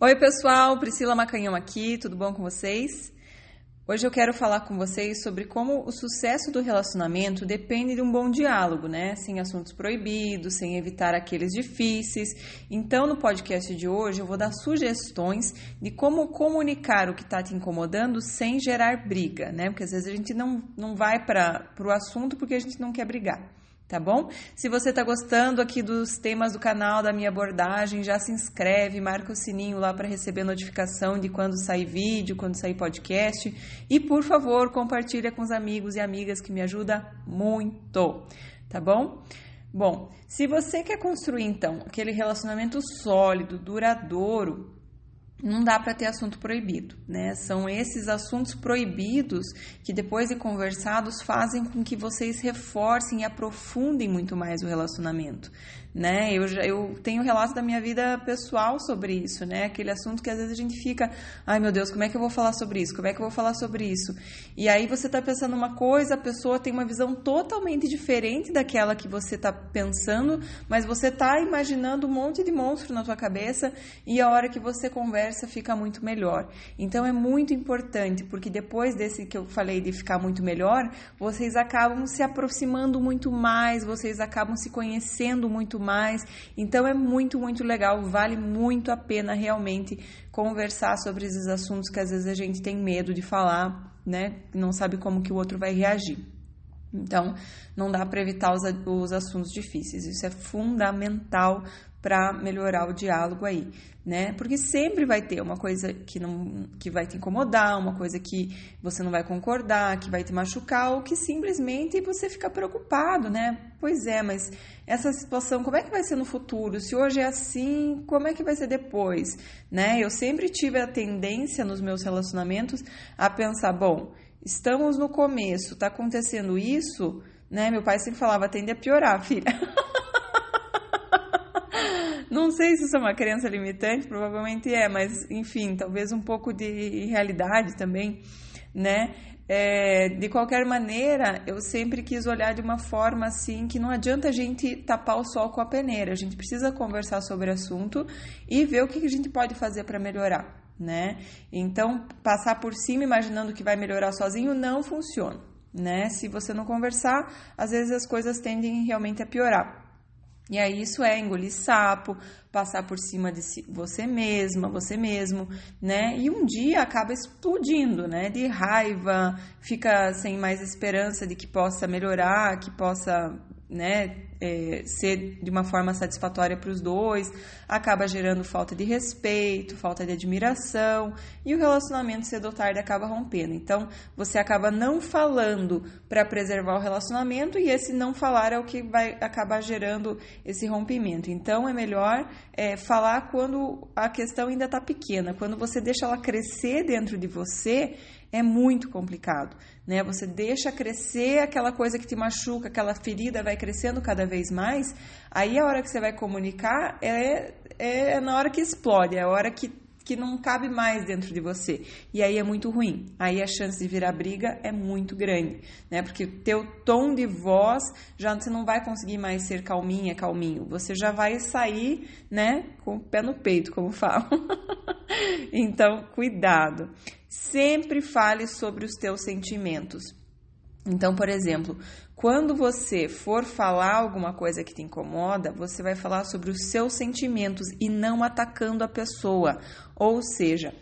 Oi, pessoal, Priscila Macanhão aqui, tudo bom com vocês? Hoje eu quero falar com vocês sobre como o sucesso do relacionamento depende de um bom diálogo, né? Sem assuntos proibidos, sem evitar aqueles difíceis. Então, no podcast de hoje, eu vou dar sugestões de como comunicar o que está te incomodando sem gerar briga, né? Porque às vezes a gente não, não vai para o assunto porque a gente não quer brigar tá bom? Se você está gostando aqui dos temas do canal, da minha abordagem, já se inscreve, marca o sininho lá para receber notificação de quando sair vídeo, quando sair podcast. E, por favor, compartilha com os amigos e amigas que me ajuda muito, tá bom? Bom, se você quer construir, então, aquele relacionamento sólido, duradouro, não dá para ter assunto proibido, né? São esses assuntos proibidos que depois de conversados fazem com que vocês reforcem e aprofundem muito mais o relacionamento né? Eu, eu tenho relatos da minha vida pessoal sobre isso, né? Aquele assunto que às vezes a gente fica, ai meu Deus, como é que eu vou falar sobre isso? Como é que eu vou falar sobre isso? E aí você tá pensando uma coisa, a pessoa tem uma visão totalmente diferente daquela que você tá pensando, mas você tá imaginando um monte de monstro na tua cabeça e a hora que você conversa fica muito melhor. Então é muito importante, porque depois desse que eu falei de ficar muito melhor, vocês acabam se aproximando muito mais, vocês acabam se conhecendo muito mais. Então é muito, muito legal, vale muito a pena realmente conversar sobre esses assuntos que às vezes a gente tem medo de falar, né? Não sabe como que o outro vai reagir. Então, não dá para evitar os, os assuntos difíceis. Isso é fundamental para melhorar o diálogo aí, né? Porque sempre vai ter uma coisa que não que vai te incomodar, uma coisa que você não vai concordar, que vai te machucar ou que simplesmente você fica preocupado, né? Pois é, mas essa situação, como é que vai ser no futuro? Se hoje é assim, como é que vai ser depois, né? Eu sempre tive a tendência nos meus relacionamentos a pensar, bom, estamos no começo, tá acontecendo isso, né? Meu pai sempre falava, tende a piorar, filha. Não sei se isso é uma crença limitante, provavelmente é, mas enfim, talvez um pouco de realidade também, né? É, de qualquer maneira, eu sempre quis olhar de uma forma assim que não adianta a gente tapar o sol com a peneira, a gente precisa conversar sobre o assunto e ver o que a gente pode fazer para melhorar, né? Então, passar por cima imaginando que vai melhorar sozinho não funciona, né? Se você não conversar, às vezes as coisas tendem realmente a piorar. E aí isso é engolir sapo, passar por cima de si, você mesma, você mesmo, né? E um dia acaba explodindo, né? De raiva, fica sem mais esperança de que possa melhorar, que possa né, é, ser de uma forma satisfatória para os dois, acaba gerando falta de respeito, falta de admiração e o relacionamento cedo ou tarde acaba rompendo. Então, você acaba não falando para preservar o relacionamento e esse não falar é o que vai acabar gerando esse rompimento. Então, é melhor é, falar quando a questão ainda está pequena, quando você deixa ela crescer dentro de você é muito complicado, né? Você deixa crescer aquela coisa que te machuca, aquela ferida vai crescendo cada vez mais, aí a hora que você vai comunicar é, é na hora que explode, é a hora que, que não cabe mais dentro de você. E aí é muito ruim. Aí a chance de virar briga é muito grande, né? Porque teu tom de voz já você não vai conseguir mais ser calminha, calminho. Você já vai sair, né, com o pé no peito, como falam. então, cuidado. Sempre fale sobre os teus sentimentos. Então, por exemplo, quando você for falar alguma coisa que te incomoda, você vai falar sobre os seus sentimentos e não atacando a pessoa. Ou seja,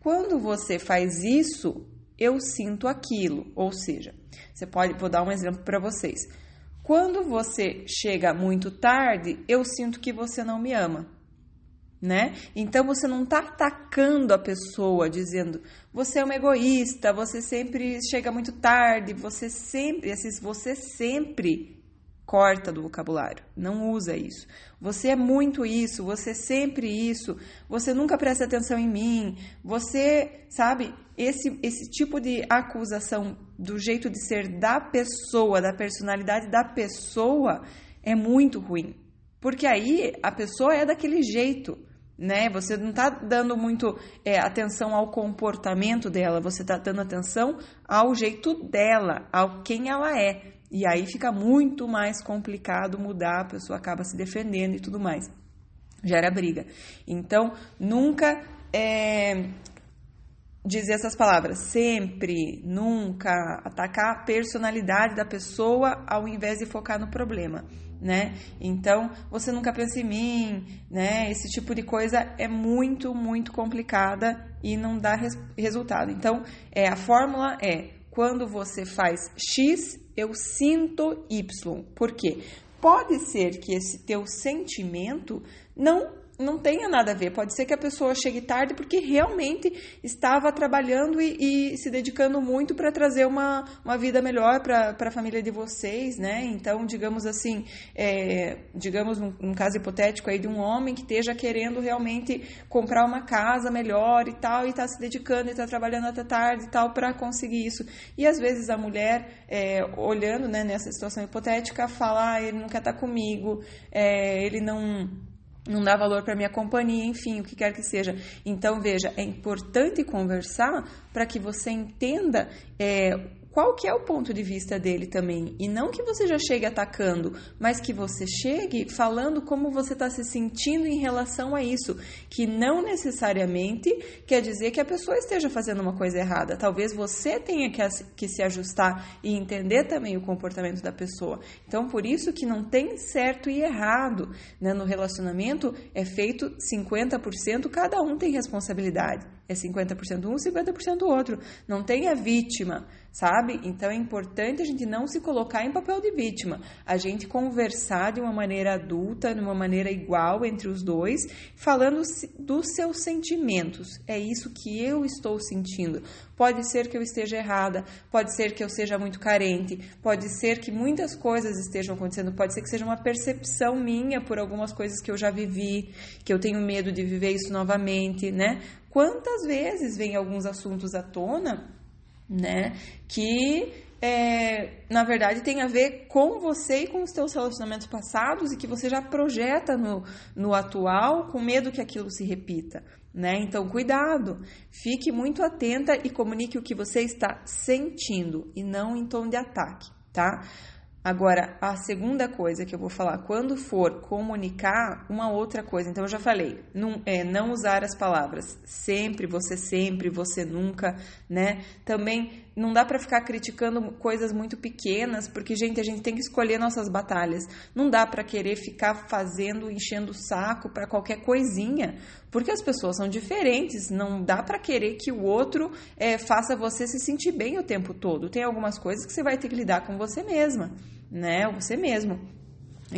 quando você faz isso, eu sinto aquilo. Ou seja, você pode, vou dar um exemplo para vocês. Quando você chega muito tarde, eu sinto que você não me ama né? Então você não está atacando a pessoa dizendo você é um egoísta, você sempre chega muito tarde, você sempre, esses você sempre corta do vocabulário, não usa isso. Você é muito isso, você é sempre isso, você nunca presta atenção em mim, você, sabe, esse, esse tipo de acusação do jeito de ser da pessoa, da personalidade da pessoa, é muito ruim. Porque aí a pessoa é daquele jeito né? Você não está dando muito é, atenção ao comportamento dela, você está dando atenção ao jeito dela, ao quem ela é. E aí fica muito mais complicado mudar, a pessoa acaba se defendendo e tudo mais. gera briga. Então, nunca é, dizer essas palavras, sempre, nunca, atacar a personalidade da pessoa ao invés de focar no problema. Né? Então, você nunca pensa em mim, né? Esse tipo de coisa é muito, muito complicada e não dá res resultado. Então, é, a fórmula é quando você faz X, eu sinto Y. Por quê? Pode ser que esse teu sentimento não não tenha nada a ver. Pode ser que a pessoa chegue tarde porque realmente estava trabalhando e, e se dedicando muito para trazer uma, uma vida melhor para a família de vocês, né? Então, digamos assim, é, digamos num, num, caso hipotético aí de um homem que esteja querendo realmente comprar uma casa melhor e tal, e está se dedicando e está trabalhando até tarde e tal para conseguir isso. E às vezes a mulher, é, olhando né, nessa situação hipotética, fala: ah, ele não quer estar tá comigo, é, ele não não dá valor para minha companhia, enfim, o que quer que seja. Então, veja, é importante conversar para que você entenda é, qual que é o ponto de vista dele também. E não que você já chegue atacando, mas que você chegue falando como você está se sentindo em relação a isso. Que não necessariamente quer dizer que a pessoa esteja fazendo uma coisa errada. Talvez você tenha que, que se ajustar e entender também o comportamento da pessoa. Então, por isso que não tem certo e errado. Né? No relacionamento é feito 50%, cada um tem responsabilidade. É 50% um, 50% outro. Não tem a vítima sabe? Então é importante a gente não se colocar em papel de vítima, a gente conversar de uma maneira adulta, de uma maneira igual entre os dois, falando dos seus sentimentos. É isso que eu estou sentindo. Pode ser que eu esteja errada, pode ser que eu seja muito carente, pode ser que muitas coisas estejam acontecendo, pode ser que seja uma percepção minha por algumas coisas que eu já vivi, que eu tenho medo de viver isso novamente, né? Quantas vezes vem alguns assuntos à tona né? Que é, na verdade tem a ver com você e com os teus relacionamentos passados e que você já projeta no, no atual com medo que aquilo se repita. Né? Então, cuidado, fique muito atenta e comunique o que você está sentindo e não em tom de ataque, tá? Agora, a segunda coisa que eu vou falar, quando for comunicar, uma outra coisa. Então, eu já falei, não, é, não usar as palavras sempre, você sempre, você nunca, né? Também não dá para ficar criticando coisas muito pequenas, porque, gente, a gente tem que escolher nossas batalhas. Não dá para querer ficar fazendo, enchendo o saco para qualquer coisinha, porque as pessoas são diferentes. Não dá para querer que o outro é, faça você se sentir bem o tempo todo. Tem algumas coisas que você vai ter que lidar com você mesma né? Você mesmo.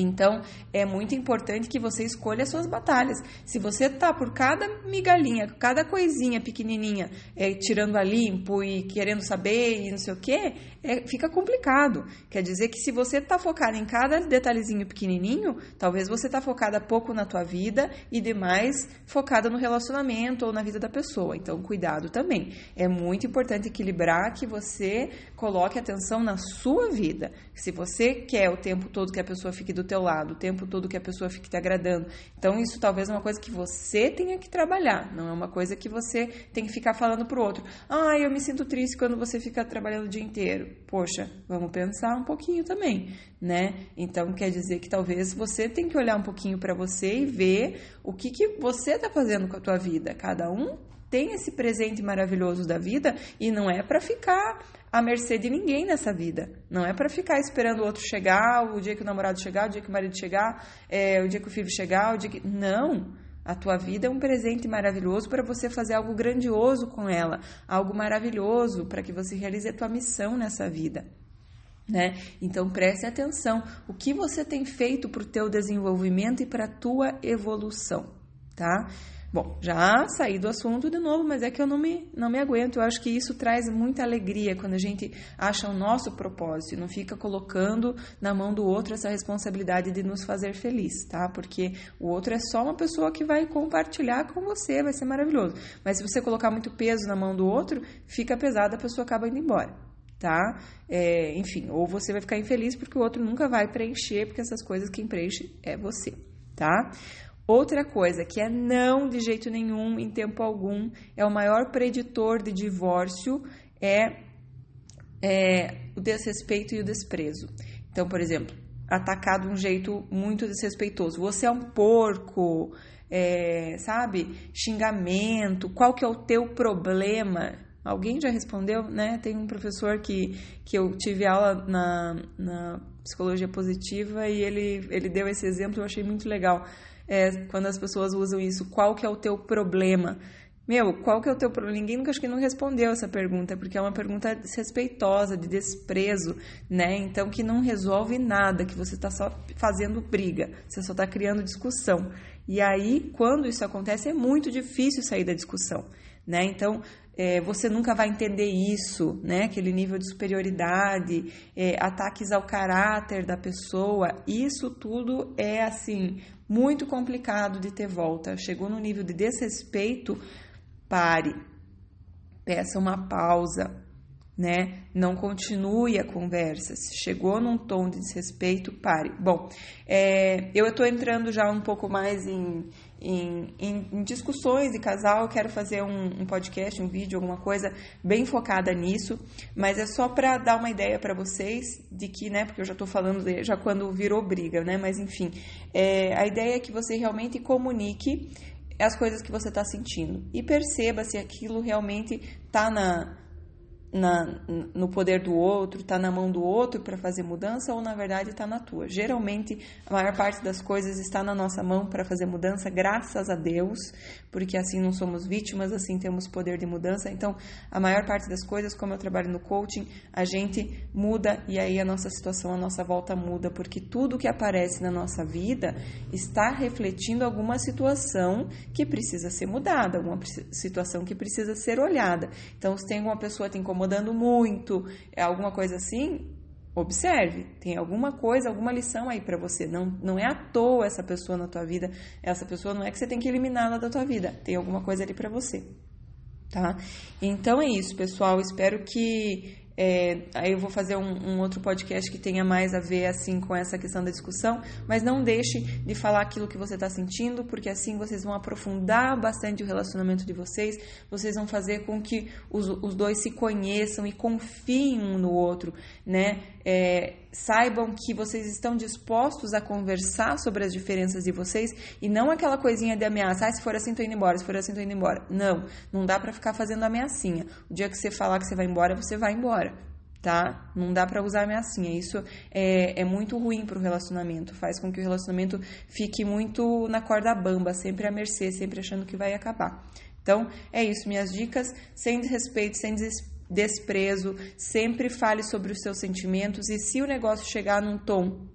Então, é muito importante que você escolha as suas batalhas. Se você tá por cada migalhinha, cada coisinha pequenininha, é, tirando a limpo e querendo saber e não sei o que, é, fica complicado. Quer dizer que se você tá focado em cada detalhezinho pequenininho, talvez você tá focada pouco na tua vida e demais focada no relacionamento ou na vida da pessoa. Então, cuidado também. É muito importante equilibrar que você coloque atenção na sua vida. Se você quer o tempo todo que a pessoa fique do teu lado, o tempo todo que a pessoa fique te agradando. Então, isso talvez é uma coisa que você tenha que trabalhar, não é uma coisa que você tem que ficar falando pro outro. Ah, eu me sinto triste quando você fica trabalhando o dia inteiro. Poxa, vamos pensar um pouquinho também, né? Então, quer dizer que talvez você tem que olhar um pouquinho para você e ver o que, que você está fazendo com a tua vida. Cada um tem esse presente maravilhoso da vida e não é para ficar à mercê de ninguém nessa vida. Não é para ficar esperando o outro chegar, o dia que o namorado chegar, o dia que o marido chegar, é, o dia que o filho chegar, o dia que. Não! A tua vida é um presente maravilhoso para você fazer algo grandioso com ela, algo maravilhoso para que você realize a tua missão nessa vida. Né? Então preste atenção, o que você tem feito para o teu desenvolvimento e para a tua evolução, tá? Bom, já saí do assunto de novo, mas é que eu não me, não me aguento. Eu acho que isso traz muita alegria quando a gente acha o nosso propósito e não fica colocando na mão do outro essa responsabilidade de nos fazer feliz, tá? Porque o outro é só uma pessoa que vai compartilhar com você, vai ser maravilhoso. Mas se você colocar muito peso na mão do outro, fica pesado, a pessoa acaba indo embora tá? É, enfim, ou você vai ficar infeliz porque o outro nunca vai preencher, porque essas coisas quem preenche é você, tá? Outra coisa que é não de jeito nenhum, em tempo algum, é o maior preditor de divórcio é, é o desrespeito e o desprezo. Então, por exemplo, atacar de um jeito muito desrespeitoso. Você é um porco, é, sabe, xingamento, qual que é o teu problema? Alguém já respondeu, né? Tem um professor que, que eu tive aula na, na psicologia positiva e ele, ele deu esse exemplo, eu achei muito legal. É, quando as pessoas usam isso, qual que é o teu problema? Meu, qual que é o teu problema? Ninguém nunca acho que não respondeu essa pergunta, porque é uma pergunta desrespeitosa, de desprezo, né? Então que não resolve nada, que você está só fazendo briga, você só está criando discussão. E aí, quando isso acontece, é muito difícil sair da discussão, né? Então, é, você nunca vai entender isso, né? Aquele nível de superioridade, é, ataques ao caráter da pessoa, isso tudo é assim muito complicado de ter volta. Chegou no nível de desrespeito, pare, peça uma pausa, né? Não continue a conversa. Se chegou num tom de desrespeito, pare. Bom, é, eu estou entrando já um pouco mais em, em, em, em discussões de casal. Quero fazer um, um, podcast, um vídeo, alguma coisa bem focada nisso, mas é só para dar uma ideia para vocês de que, né? Porque eu já estou falando já quando virou briga, né? Mas enfim, é, a ideia é que você realmente comunique as coisas que você está sentindo e perceba se aquilo realmente está na na, no poder do outro, está na mão do outro para fazer mudança ou na verdade está na tua. Geralmente, a maior parte das coisas está na nossa mão para fazer mudança, graças a Deus, porque assim não somos vítimas, assim temos poder de mudança. Então, a maior parte das coisas, como eu trabalho no coaching, a gente muda e aí a nossa situação, a nossa volta muda, porque tudo que aparece na nossa vida está refletindo alguma situação que precisa ser mudada, alguma situação que precisa ser olhada. Então, se tem alguma pessoa te incomodando, incomodando muito, é alguma coisa assim, observe, tem alguma coisa, alguma lição aí para você. Não, não é à toa essa pessoa na tua vida. Essa pessoa não é que você tem que eliminá-la da tua vida. Tem alguma coisa ali para você. Tá? Então é isso, pessoal. Espero que é, aí eu vou fazer um, um, outro podcast que tenha mais a ver assim com essa questão da discussão, mas não deixe de falar aquilo que você está sentindo, porque assim vocês vão aprofundar bastante o relacionamento de vocês, vocês vão fazer com que os, os dois se conheçam e confiem um no outro, né? É, saibam que vocês estão dispostos a conversar sobre as diferenças de vocês e não aquela coisinha de ameaça, ah, se for assim tô indo embora, se for assim tô indo embora. Não, não dá para ficar fazendo ameaçinha. O dia que você falar que você vai embora, você vai embora, tá? Não dá para usar ameaçinha. Isso é, é muito ruim pro relacionamento, faz com que o relacionamento fique muito na corda bamba, sempre à mercê, sempre achando que vai acabar. Então, é isso, minhas dicas, sem desrespeito, sem desrespeito desprezo, sempre fale sobre os seus sentimentos e se o negócio chegar num tom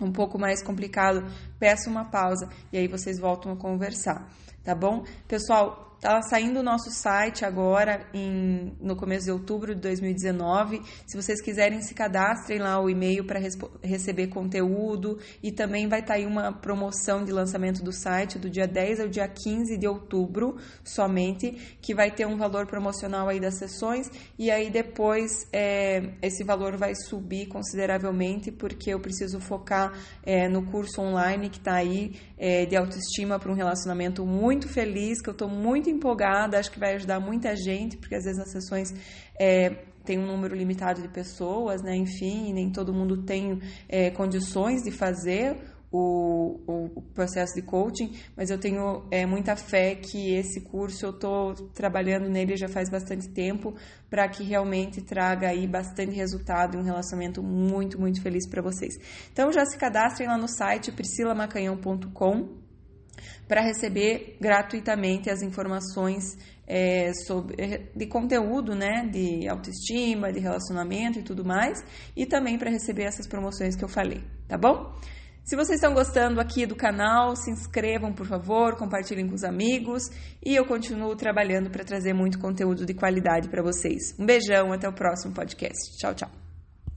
um pouco mais complicado, peça uma pausa e aí vocês voltam a conversar, tá bom? Pessoal, Tá saindo o nosso site agora em, no começo de outubro de 2019. Se vocês quiserem, se cadastrem lá o e-mail para receber conteúdo e também vai estar tá aí uma promoção de lançamento do site do dia 10 ao dia 15 de outubro somente, que vai ter um valor promocional aí das sessões e aí depois é, esse valor vai subir consideravelmente porque eu preciso focar é, no curso online que está aí é, de autoestima para um relacionamento muito feliz, que eu estou muito empolgada, acho que vai ajudar muita gente, porque às vezes nas sessões é, tem um número limitado de pessoas, né? Enfim, nem todo mundo tem é, condições de fazer o, o, processo de coaching, mas eu tenho é, muita fé que esse curso eu estou trabalhando nele já faz bastante tempo para que realmente traga aí bastante resultado e um relacionamento muito, muito feliz para vocês. Então já se cadastrem lá no site priscilamacanhão.com para receber gratuitamente as informações é, sobre, de conteúdo, né, de autoestima, de relacionamento e tudo mais, e também para receber essas promoções que eu falei, tá bom? Se vocês estão gostando aqui do canal, se inscrevam, por favor, compartilhem com os amigos e eu continuo trabalhando para trazer muito conteúdo de qualidade para vocês. Um beijão, até o próximo podcast. Tchau, tchau.